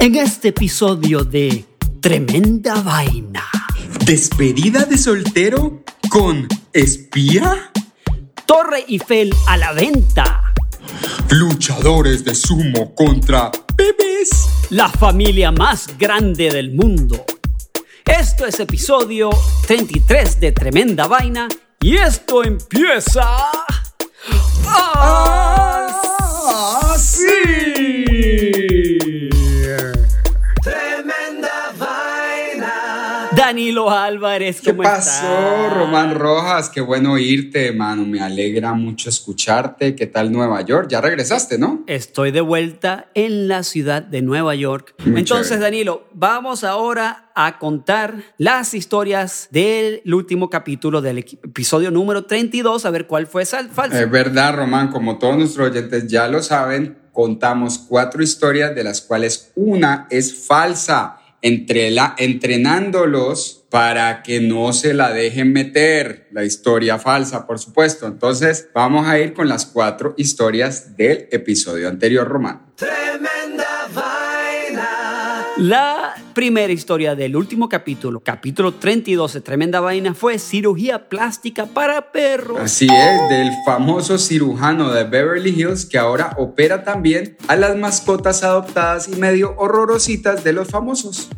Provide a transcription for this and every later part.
En este episodio de Tremenda Vaina. ¿Despedida de soltero con espía? Torre Eiffel a la venta. Luchadores de sumo contra bebés. La familia más grande del mundo. Esto es episodio 33 de Tremenda Vaina y esto empieza... ¡Ah, Danilo Álvarez, ¿Qué ¿cómo pasó, estás? Román Rojas? Qué bueno oírte, hermano. Me alegra mucho escucharte. ¿Qué tal Nueva York? Ya regresaste, ¿no? Estoy de vuelta en la ciudad de Nueva York. Muy Entonces, chévere. Danilo, vamos ahora a contar las historias del último capítulo del episodio número 32, a ver cuál fue sal- falso. Es verdad, Román. Como todos nuestros oyentes ya lo saben, contamos cuatro historias de las cuales una es falsa, entrenándolos para que no se la dejen meter, la historia falsa, por supuesto. Entonces, vamos a ir con las cuatro historias del episodio anterior, Román. La primera historia del último capítulo, capítulo 32 de Tremenda Vaina, fue cirugía plástica para perros. Así es, del famoso cirujano de Beverly Hills que ahora opera también a las mascotas adoptadas y medio horrorositas de los famosos.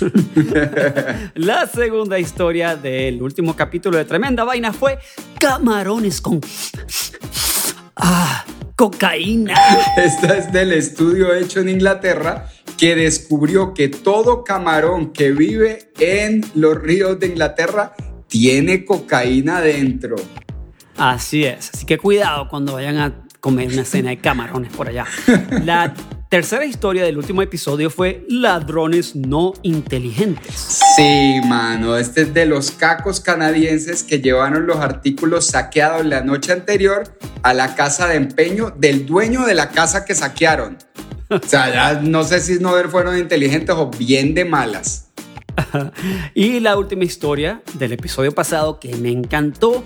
La segunda historia del último capítulo de Tremenda Vaina fue camarones con... Ah, cocaína. Esta es del estudio hecho en Inglaterra que descubrió que todo camarón que vive en los ríos de Inglaterra tiene cocaína dentro. Así es, así que cuidado cuando vayan a comer una cena de camarones por allá. La tercera historia del último episodio fue ladrones no inteligentes. Sí, mano, este es de los cacos canadienses que llevaron los artículos saqueados la noche anterior a la casa de empeño del dueño de la casa que saquearon. O sea, ya no sé si no fueron inteligentes o bien de malas. Y la última historia del episodio pasado que me encantó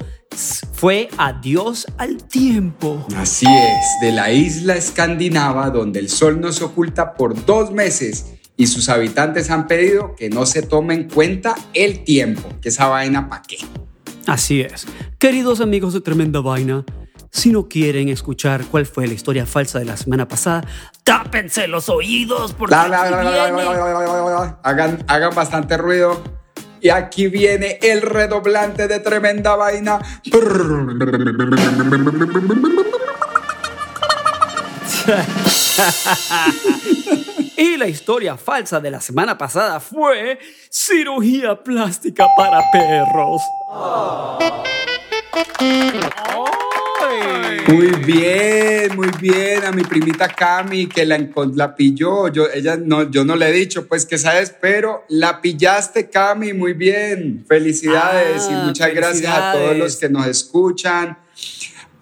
fue Adiós al tiempo. Así es, de la isla escandinava donde el sol nos oculta por dos meses y sus habitantes han pedido que no se tome en cuenta el tiempo, que esa vaina pa' qué. Así es. Queridos amigos de Tremenda Vaina, si no quieren escuchar cuál fue la historia falsa de la semana pasada, tápense los oídos porque bla, bla. Hagan, hagan bastante ruido. Y aquí viene el redoblante de tremenda vaina. Y la historia falsa de la semana pasada fue cirugía plástica para perros. Muy bien, muy bien. A mi primita Cami que la, la pilló. Yo, ella no, yo no le he dicho, pues que sabes, pero la pillaste, Cami. Muy bien. Felicidades Ah, y muchas gracias a todos los que nos escuchan.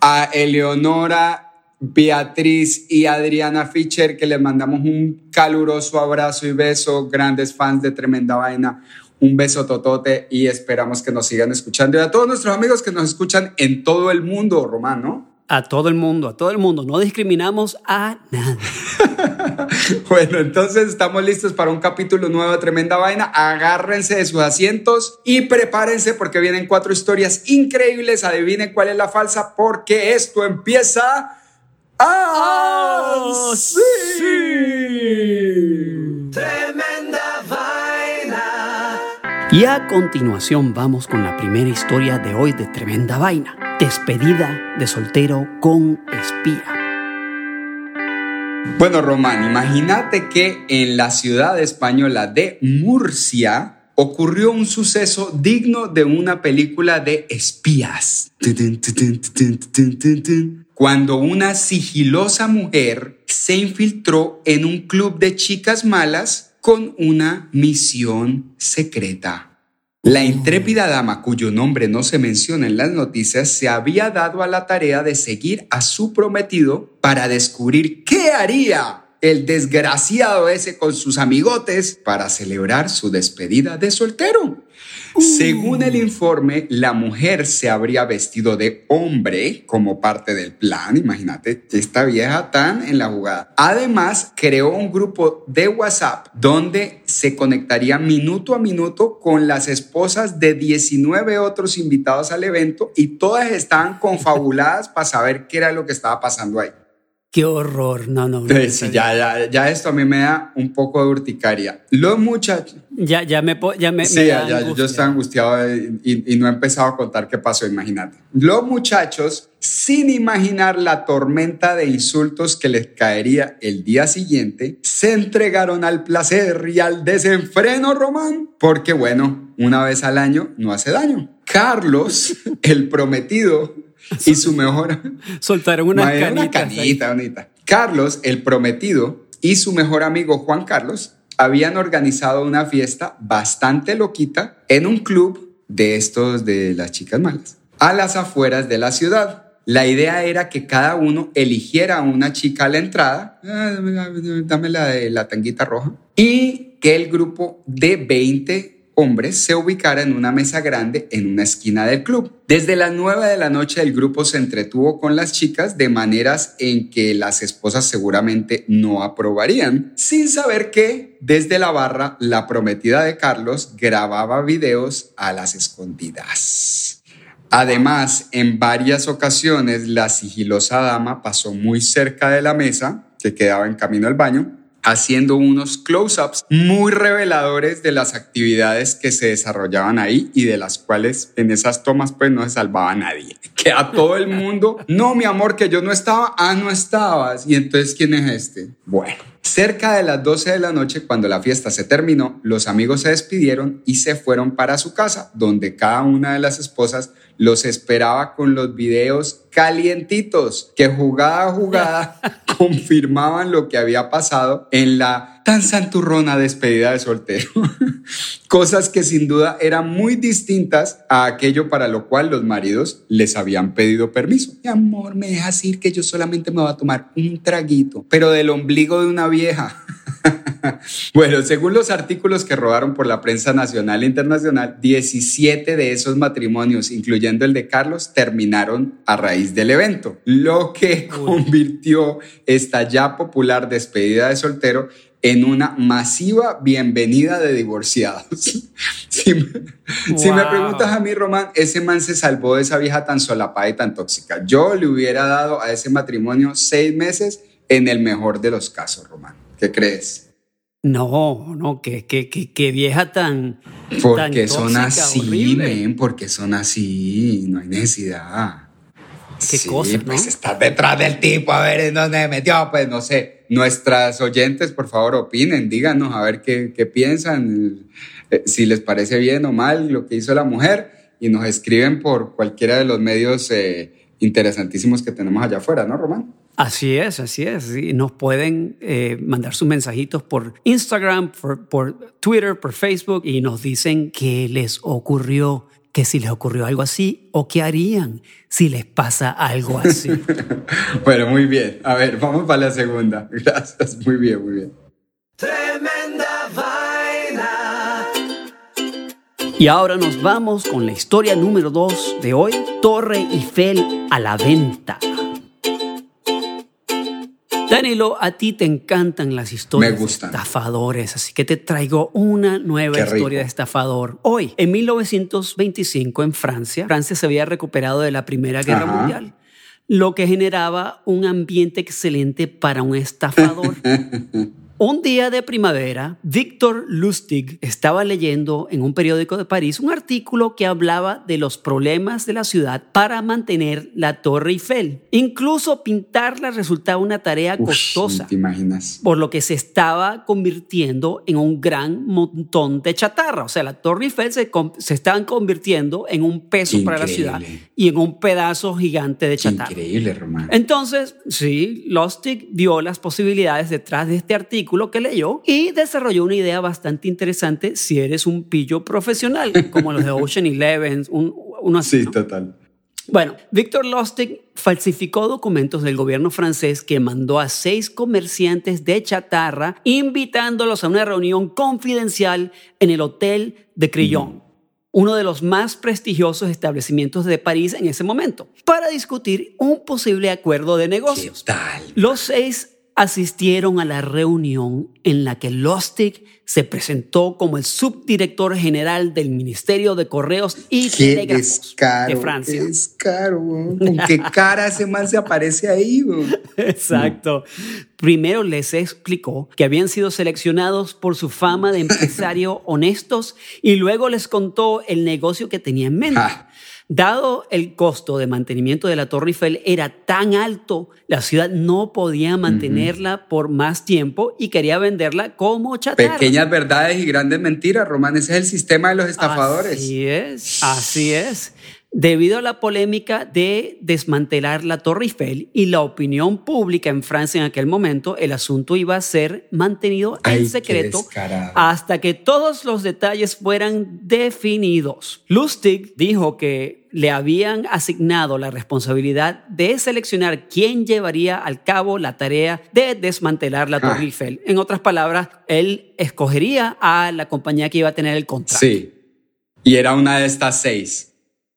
A Eleonora, Beatriz y Adriana Fischer, que les mandamos un caluroso abrazo y beso. Grandes fans de Tremenda Vaina. Un beso totote y esperamos que nos sigan escuchando. Y a todos nuestros amigos que nos escuchan en todo el mundo, Román, ¿no? A todo el mundo, a todo el mundo. No discriminamos a nadie. Bueno, entonces estamos listos para un capítulo nuevo de Tremenda Vaina. Agárrense de sus asientos y prepárense porque vienen cuatro historias increíbles. Adivinen cuál es la falsa porque esto empieza así. Y a continuación vamos con la primera historia de hoy de Tremenda Vaina. Despedida de soltero con espía. Bueno, Román, imagínate que en la ciudad española de Murcia ocurrió un suceso digno de una película de espías. Cuando una sigilosa mujer se infiltró en un club de chicas malas con una misión secreta. La intrépida dama, cuyo nombre no se menciona en las noticias, se había dado a la tarea de seguir a su prometido para descubrir qué haría el desgraciado ese con sus amigotes para celebrar su despedida de soltero. Según el informe, la mujer se habría vestido de hombre como parte del plan. Imagínate, esta vieja tan en la jugada. Además, creó un grupo de WhatsApp donde se conectaría minuto a minuto con las esposas de 19 otros invitados al evento y todas estaban confabuladas para saber qué era lo que estaba pasando ahí. Qué horror, no, no. no sí, ya, ya, ya esto a mí me da un poco de urticaria. Los muchachos. Ya, ya me, ya me. Sí, ya, yo estoy angustiado y, y, no he empezado a contar qué pasó, imagínate. Los muchachos, sin imaginar la tormenta de insultos que les caería el día siguiente, se entregaron al placer y al desenfreno, Román, porque bueno, una vez al año no hace daño. Carlos, el prometido, y su mejor... Soltaron una canita bonita. Carlos, el prometido, y su mejor amigo Juan Carlos habían organizado una fiesta bastante loquita en un club de estos de las chicas malas, a las afueras de la ciudad. La idea era que cada uno eligiera a una chica a la entrada, ah, dame la de la tanguita roja, y que el grupo de 20 hombres se ubicara en una mesa grande en una esquina del club. Desde las 9 de la noche el grupo se entretuvo con las chicas de maneras en que las esposas seguramente no aprobarían, sin saber que desde la barra la prometida de Carlos grababa videos a las escondidas. Además, en varias ocasiones la sigilosa dama pasó muy cerca de la mesa que quedaba en camino al baño haciendo unos close-ups muy reveladores de las actividades que se desarrollaban ahí y de las cuales en esas tomas pues no se salvaba nadie. Que a todo el mundo, no mi amor, que yo no estaba, ah, no estabas. Y entonces, ¿quién es este? Bueno. Cerca de las 12 de la noche, cuando la fiesta se terminó, los amigos se despidieron y se fueron para su casa, donde cada una de las esposas los esperaba con los videos calientitos que jugada a jugada confirmaban lo que había pasado en la tan santurrona despedida de soltero. Cosas que sin duda eran muy distintas a aquello para lo cual los maridos les habían pedido permiso. Mi amor, me dejas ir que yo solamente me voy a tomar un traguito, pero del ombligo de una vieja. bueno, según los artículos que rodaron por la prensa nacional e internacional, 17 de esos matrimonios, incluyendo el de Carlos, terminaron a raíz del evento, lo que convirtió esta ya popular despedida de soltero en una masiva bienvenida de divorciados. si, me, preguntas a mí, Román, ese man se salvó de esa vieja tan solapada y tan tóxica. Yo le hubiera dado a ese matrimonio seis meses en el mejor de los casos, Román. ¿Qué crees? No, no, que, que, vieja tan. Porque son así, men, porque son así, no hay necesidad. Qué cosa, Pues estar detrás del tipo, a ver en dónde me metió, pues no sé. Nuestras oyentes, por favor, opinen, díganos a ver qué, qué piensan, eh, si les parece bien o mal lo que hizo la mujer, y nos escriben por cualquiera de los medios eh, interesantísimos que tenemos allá afuera, ¿no, Román? Así es, así es. Nos pueden eh, mandar sus mensajitos por Instagram, por, Twitter, por Facebook y nos dicen qué les ocurrió, que si les ocurrió algo así o qué harían si les pasa algo así. bueno, muy bien. A ver, vamos para la segunda. Gracias, muy bien, muy bien. Tremenda vaina. Y ahora nos vamos con la historia número dos de hoy, Torre Eiffel a la venta. Danilo, a ti te encantan las historias de estafadores, así que te traigo una nueva historia de estafador. Hoy, en 1925, en Francia, Francia se había recuperado de la Primera Guerra Mundial, lo que generaba un ambiente excelente para un estafador. Un día de primavera, Victor Lustig estaba leyendo en un periódico de París un artículo que hablaba de los problemas de la ciudad para mantener la Torre Eiffel. Incluso pintarla resultaba una tarea costosa. ¿Te imaginas? Por lo que se estaba convirtiendo en un gran montón de chatarra. O sea, la Torre Eiffel se, se estaban convirtiendo en un peso para la ciudad y en un pedazo gigante de chatarra. Increíble, Román. Entonces, sí, Lustig vio las posibilidades detrás de este artículo que leyó y desarrolló una idea bastante interesante si eres un pillo profesional, como los de Ocean Eleven, un, uno así. Sí, total. Bueno, Victor Lustig falsificó documentos del gobierno francés que mandó a seis comerciantes de chatarra invitándolos a una reunión confidencial en el Hotel de Crillon, uno de los más prestigiosos establecimientos de París en ese momento, para discutir un posible acuerdo de negocios. Los seis asistieron a la reunión en la que Lustig se presentó como el subdirector general del Ministerio de Correos y Telégrafos de Francia. Descaro, ¿Con qué cara ese man se aparece ahí? Exacto. Primero les explicó que habían sido seleccionados por su fama de empresario honestos y luego les contó el negocio que tenía en mente. Dado el costo de mantenimiento de la Torre Eiffel era tan alto, la ciudad no podía mantenerla por más tiempo y quería venderla como chatarra. Pequeñas verdades y grandes mentiras, Román. Ese es el sistema de los estafadores. Así es, así es. Debido a la polémica de desmantelar la Torre Eiffel y la opinión pública en Francia en aquel momento, el asunto iba a ser mantenido en secreto hasta que todos los detalles fueran definidos. Lustig dijo que le habían asignado la responsabilidad de seleccionar quién llevaría al cabo la tarea de desmantelar la Torre ah. Eiffel. En otras palabras, él escogería a la compañía que iba a tener el contrato. Sí. Y era una de estas seis.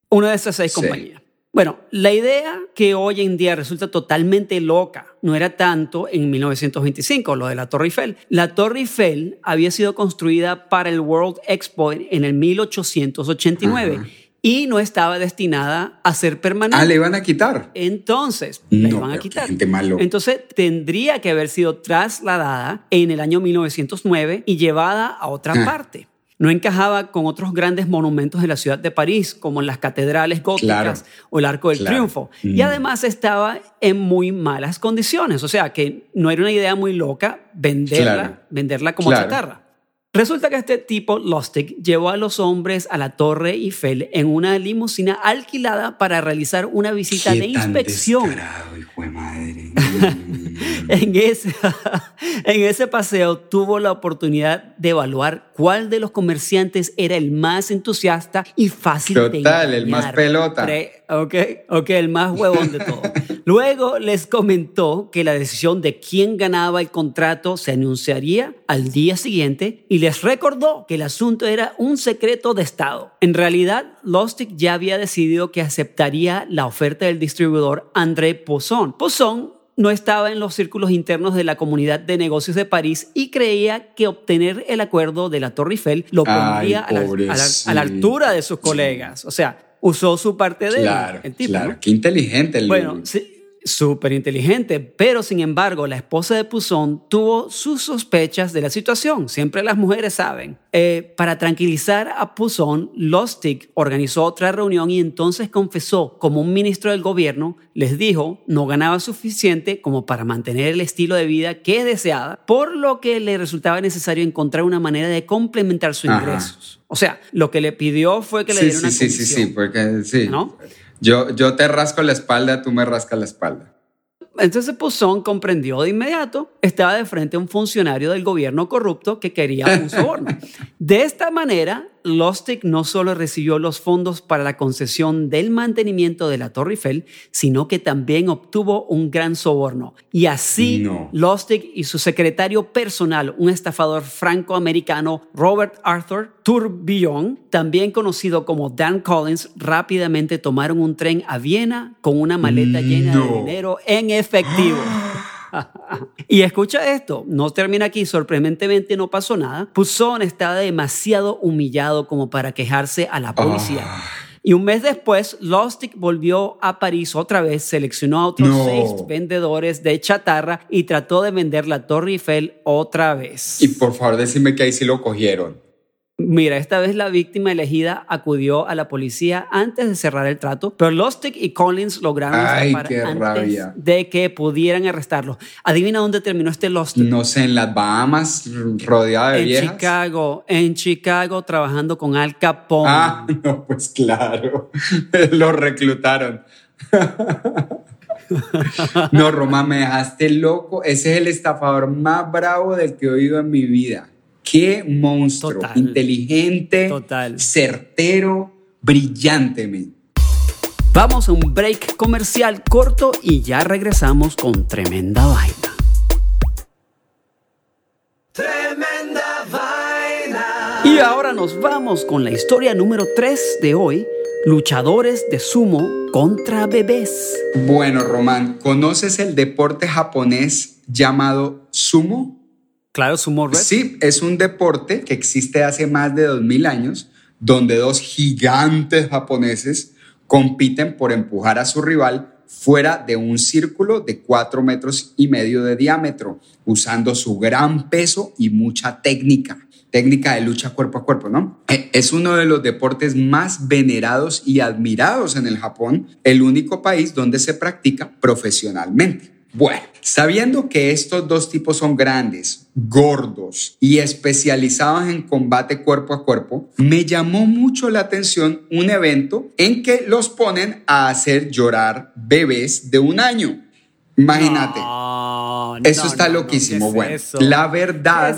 Una de esas seis compañías. Bueno, la idea que hoy en día resulta totalmente loca no era tanto en 1925, lo de la Torre Eiffel. La Torre Eiffel había sido construida para el World Expo en el 1889. y no estaba destinada a ser permanente. Ah, le iban a quitar. Entonces, la iban a quitar. Entonces, tendría que haber sido trasladada en el año 1909 y llevada a otra ah. parte no encajaba con otros grandes monumentos de la ciudad de París, como las catedrales góticas o el Arco del Triunfo. Y mm. además estaba en muy malas condiciones, o sea que no era una idea muy loca venderla, venderla como chatarra. Resulta que este tipo, Lustig, llevó a los hombres a la Torre Eiffel en una limusina alquilada para realizar una visita de inspección. hijo de madre. en, ese, en ese paseo tuvo la oportunidad de evaluar cuál de los comerciantes era el más entusiasta y fácil de Total, el más pelota. Ok, ok, el más huevón de todo. Luego les comentó que la decisión de quién ganaba el contrato se anunciaría al día siguiente y les recordó que el asunto era un secreto de Estado. En realidad, Lustig ya había decidido que aceptaría la oferta del distribuidor André Poisson. Poisson no estaba en los círculos internos de la comunidad de negocios de París y creía que obtener el acuerdo de la Torre Eiffel lo pondría a, la, altura de sus colegas. O sea, usó su parte de claro, él, claro. Qué inteligente el Bueno, sí, súper inteligente, pero sin embargo la esposa de Puzón tuvo sus sospechas de la situación, siempre las mujeres saben. Eh, para tranquilizar a Puzón, Lustig organizó otra reunión y entonces confesó como un ministro del gobierno, les dijo, no ganaba suficiente como para mantener el estilo de vida que deseaba, por lo que le resultaba necesario encontrar una manera de complementar sus ingresos. O sea, lo que le pidió fue que le diera una sí, sí, sí, sí, porque sí. ¿no? Yo, yo te rasco la espalda, tú me rascas la espalda. Entonces Puzón comprendió de inmediato, estaba de frente a un funcionario del gobierno corrupto que quería un soborno. De esta manera, Lustig no solo recibió los fondos para la concesión del mantenimiento de la Torre Eiffel, sino que también obtuvo un gran soborno. Y así, Lustig y su secretario personal, un estafador franco-americano, Robert Arthur Tourbillon, también conocido como Dan Collins, rápidamente tomaron un tren a Viena con una maleta llena de dinero en efectivo. y escucha esto, no termina aquí, sorprendentemente no pasó nada. Puzón estaba demasiado humillado como para quejarse a la policía. Ah. Y un mes después, Lustig volvió a París otra vez, seleccionó a otros seis vendedores de chatarra y trató de vender la Torre Eiffel otra vez. Y por favor, decime que ahí sí lo cogieron. Mira, esta vez la víctima elegida acudió a la policía antes de cerrar el trato, pero Lustig y Collins lograron antes de que pudieran arrestarlo. Adivina dónde terminó este Lustig. No sé, en las Bahamas, rodeado de en En Chicago, en Chicago, trabajando con Al Capone. Ah, no, pues claro, lo reclutaron. no, Román, me dejaste loco. Ese es el estafador más bravo del que he oído en mi vida. Qué monstruo, inteligente, certero, brillante. Vamos a un break comercial corto y ya regresamos con tremenda vaina. Tremenda vaina. Y ahora nos vamos con la historia número 3 de hoy, luchadores de sumo contra bebés. Bueno, Román, ¿conoces el deporte japonés llamado sumo? Claro, sumo red. Sí, es un deporte que existe hace más de 2000 años, donde dos gigantes japoneses compiten por empujar a su rival fuera de un círculo de cuatro metros y medio de diámetro, usando su gran peso y mucha técnica. Técnica de lucha cuerpo a cuerpo, ¿no? E, es uno de los deportes más venerados y admirados en el Japón, el único país donde se practica profesionalmente. Bueno, sabiendo que estos dos tipos son grandes, gordos y especializados en combate cuerpo a cuerpo, me llamó mucho la atención un evento en que los ponen a hacer llorar bebés de un año. Imagínate. eso está loquísimo. bueno, la verdad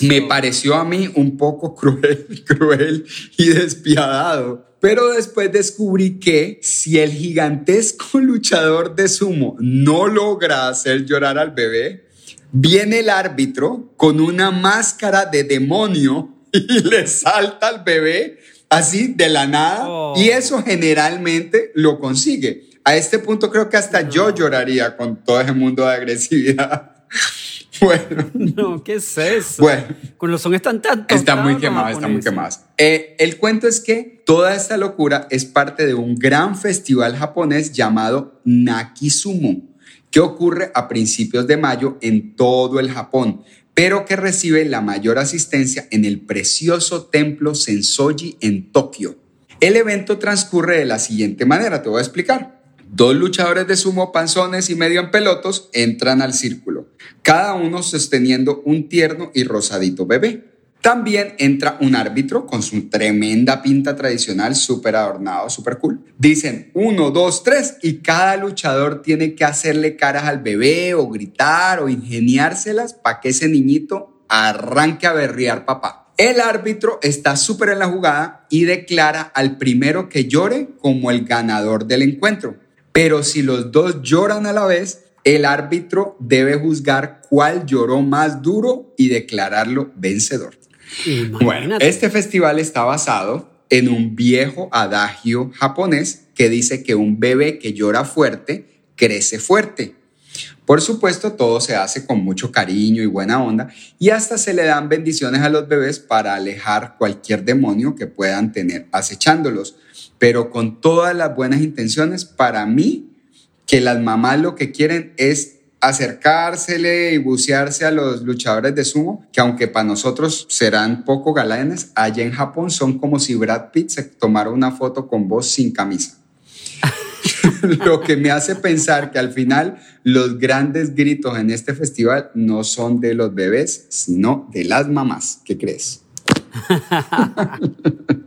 me pareció a mí un poco cruel, cruel y despiadado pero después descubrí que si el gigantesco luchador de sumo no logra hacer llorar al bebé, viene el árbitro con una máscara de demonio y le salta al bebé así de la nada y oh. eso generalmente lo consigue. A este punto creo que hasta yo lloraría con todo ese mundo de agresividad. Bueno. No, ¿qué es eso? Bueno. Con los son están tanto. Está muy quemado, está muy quemado. Eh, el cuento es que toda esta locura es parte de un gran festival japonés llamado Nakisumo, que ocurre a principios de mayo en todo el Japón, pero que recibe la mayor asistencia en el precioso templo Sensoji en Tokio. El evento transcurre de la siguiente manera, te voy a explicar. Dos luchadores de sumo panzones y medio en pelotos entran al círculo, cada uno sosteniendo un tierno y rosadito bebé. También entra un árbitro con su tremenda pinta tradicional, súper adornado, súper cool. Dicen uno, dos, tres y cada luchador tiene que hacerle caras al bebé o gritar o ingeniárselas para que ese niñito arranque a berrear papá. El árbitro está súper en la jugada y declara al primero que llore como el ganador del encuentro. Pero si los dos lloran a la vez, el árbitro debe juzgar cuál lloró más duro y declararlo vencedor. Bueno, este festival está basado en un viejo adagio japonés que dice que un bebé que llora fuerte crece fuerte. Por supuesto, todo se hace con mucho cariño y buena onda y hasta se le dan bendiciones a los bebés para alejar cualquier demonio que puedan tener acechándolos pero con todas las buenas intenciones, para mí, que las mamás lo que quieren es acercársele y bucearse a los luchadores de sumo, que aunque para nosotros serán poco galanes, allá en Japón son como si Brad Pitt se tomara una foto con vos sin camisa. lo que me hace pensar que al final los grandes gritos en este festival no son de los bebés, sino de las mamás. ¿Qué crees?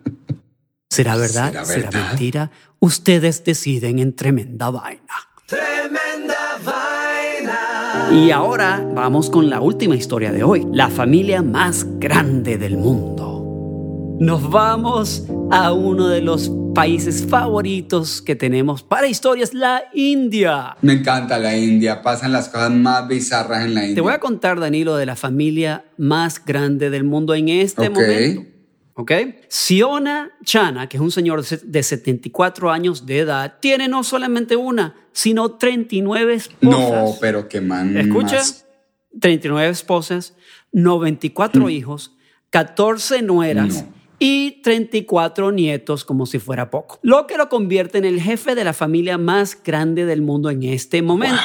¿Será verdad? ¿Será, mentira? Ustedes deciden en tremenda vaina. Tremenda vaina. Y ahora vamos con la última historia de hoy, la familia más grande del mundo. Nos vamos a uno de los países favoritos que tenemos para historias, la India. Me encanta la India, pasan las cosas más bizarras en la India. Te voy a contar, Danilo, de la familia más grande del mundo en este momento. ¿Ok? Siona Chana, que es un señor de 74 años de edad, tiene no solamente una, sino 39 esposas. No, pero qué man. Escucha, 39 esposas, 94 mm. hijos, 14 nueras. Y 34 nietos como si fuera poco. Lo que lo convierte en el jefe de la familia más grande del mundo en este momento.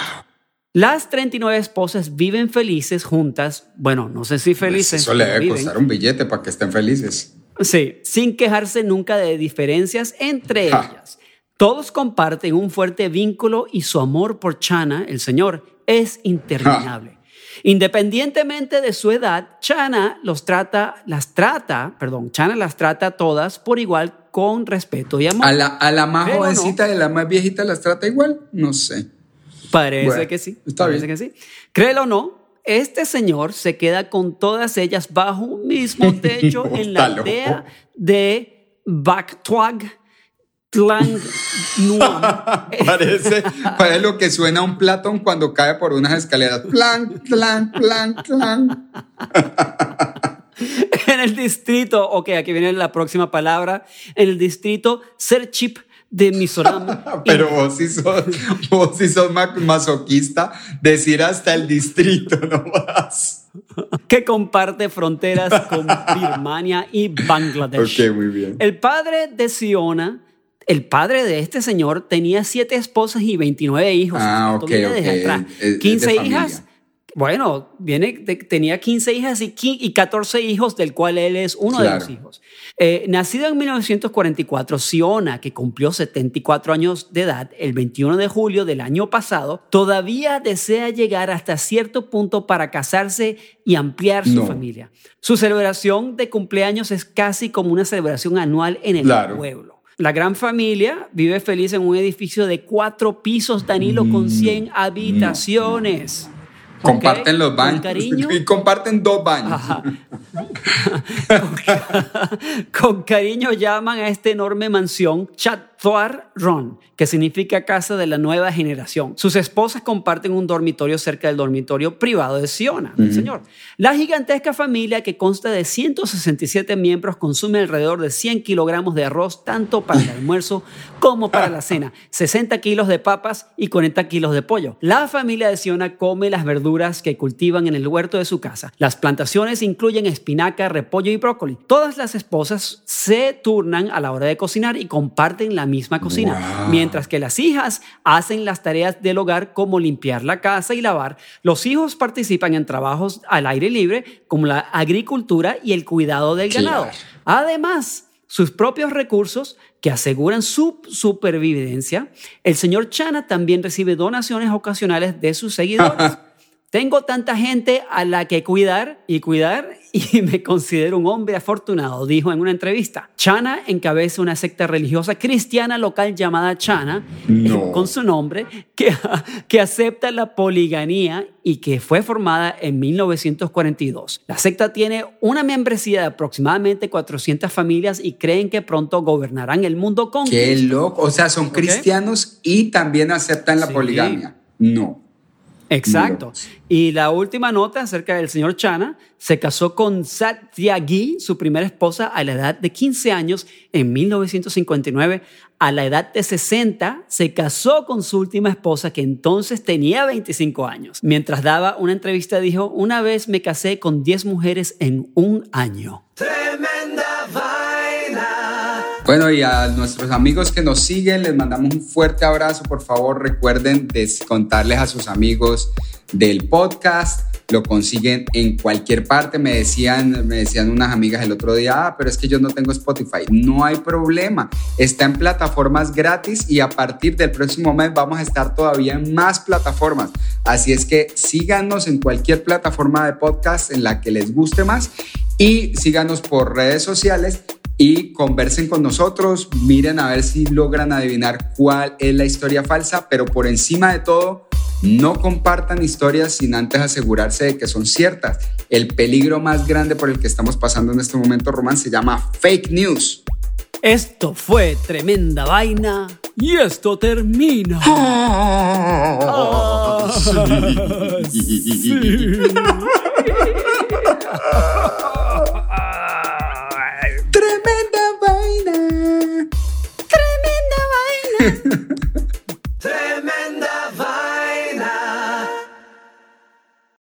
Las 39 esposas viven felices juntas. Bueno, no sé si pues felices. Eso le debe costar un billete para que estén felices. Sí, sin quejarse nunca de diferencias entre ellas. Todos comparten un fuerte vínculo y su amor por Chana, el Señor, es interminable. Independientemente de su edad, Chana los trata, las trata, perdón, Chana las trata todas por igual con respeto y amor. A la, a la más jovencita y a la más viejita las trata igual, no sé. Parece que sí. Está parece que sí. Créelo o no, este señor se queda con todas ellas bajo un mismo techo en la aldea de Baktuag. Plan parece, parece lo que suena un platón cuando cae por unas escaleras. Plan, plan, plan, plan. en el distrito, ok, aquí viene la próxima palabra, en el distrito Serchip de Mizoram. Pero vos sí sos, vos sí sos masoquista, decir hasta el distrito no vas. que comparte fronteras con Birmania y Bangladesh. Ok, muy bien. El padre de Siona el padre de este señor tenía siete esposas y 29 hijos. Ah, ok, ok. 15 hijas bueno, viene, tenía 15 hijas y, y 14 hijos, del cual él es uno de los hijos. Eh, nacido en 1944, Siona, que cumplió 74 años de edad el 21 de julio del año pasado, todavía desea llegar hasta cierto punto para casarse y ampliar su familia. Su celebración de cumpleaños es casi como una celebración anual en el pueblo. La gran familia vive feliz en un edificio de cuatro pisos, Danilo, con 100 mm, habitaciones. Comparten los baños. Y comparten dos baños. con, cariño llaman a esta enorme mansión Chathuar Ron, que significa casa de la nueva generación. Sus esposas comparten un dormitorio cerca del dormitorio privado de Siona, señor. La gigantesca familia, que consta de 167 miembros, consume alrededor de 100 kilogramos de arroz, tanto para el almuerzo como para la cena, 60 kilos de papas y 40 kilos de pollo. La familia de Siona come las verduras que cultivan en el huerto de su casa. Las plantaciones incluyen espinaca, repollo y brócoli. Todas las esposas se turnan a la hora de cocinar y comparten la misma cocina, mientras que las hijas hacen las tareas del hogar como limpiar la casa y lavar. Los hijos participan en trabajos al aire libre como la agricultura y el cuidado del ganado. Además, sus propios recursos que aseguran su supervivencia, el señor Chana también recibe donaciones ocasionales de sus seguidores. Tengo tanta gente a la que cuidar y cuidar y me considero un hombre afortunado, dijo en una entrevista. Chana encabeza una secta religiosa cristiana local llamada Chana, con su nombre, que, que acepta la poligamia y que fue formada en 1942. La secta tiene una membresía de aproximadamente 400 familias y creen que pronto gobernarán el mundo con... Qué loco, o sea, son cristianos y también aceptan la poligamia. No. Exacto. Y la última nota acerca del señor Chana, se casó con Satyagi, su primera esposa, a la edad de 15 años en 1959. A la edad de 60 se casó con su última esposa, que entonces tenía 25 años. Mientras daba una entrevista dijo, una vez me casé con 10 mujeres en un año. Bueno, y a nuestros amigos que nos siguen, les mandamos un fuerte abrazo. Por favor, recuerden contarles a sus amigos del podcast. Lo consiguen en cualquier parte. Me decían, me decían unas amigas el otro día, ah, pero es que yo no tengo Spotify. No hay problema. Está en plataformas gratis y a partir del próximo mes vamos a estar todavía en más plataformas. Así es que síganos en cualquier plataforma de podcast en la que les guste más y síganos por redes sociales y conversen con nosotros, miren a ver si logran adivinar cuál es la historia falsa, pero por encima de todo, no compartan historias sin antes asegurarse de que son ciertas. El peligro más grande por el que estamos pasando en este momento, Román, se llama fake news. Esto fue tremenda vaina y esto termina. Ah,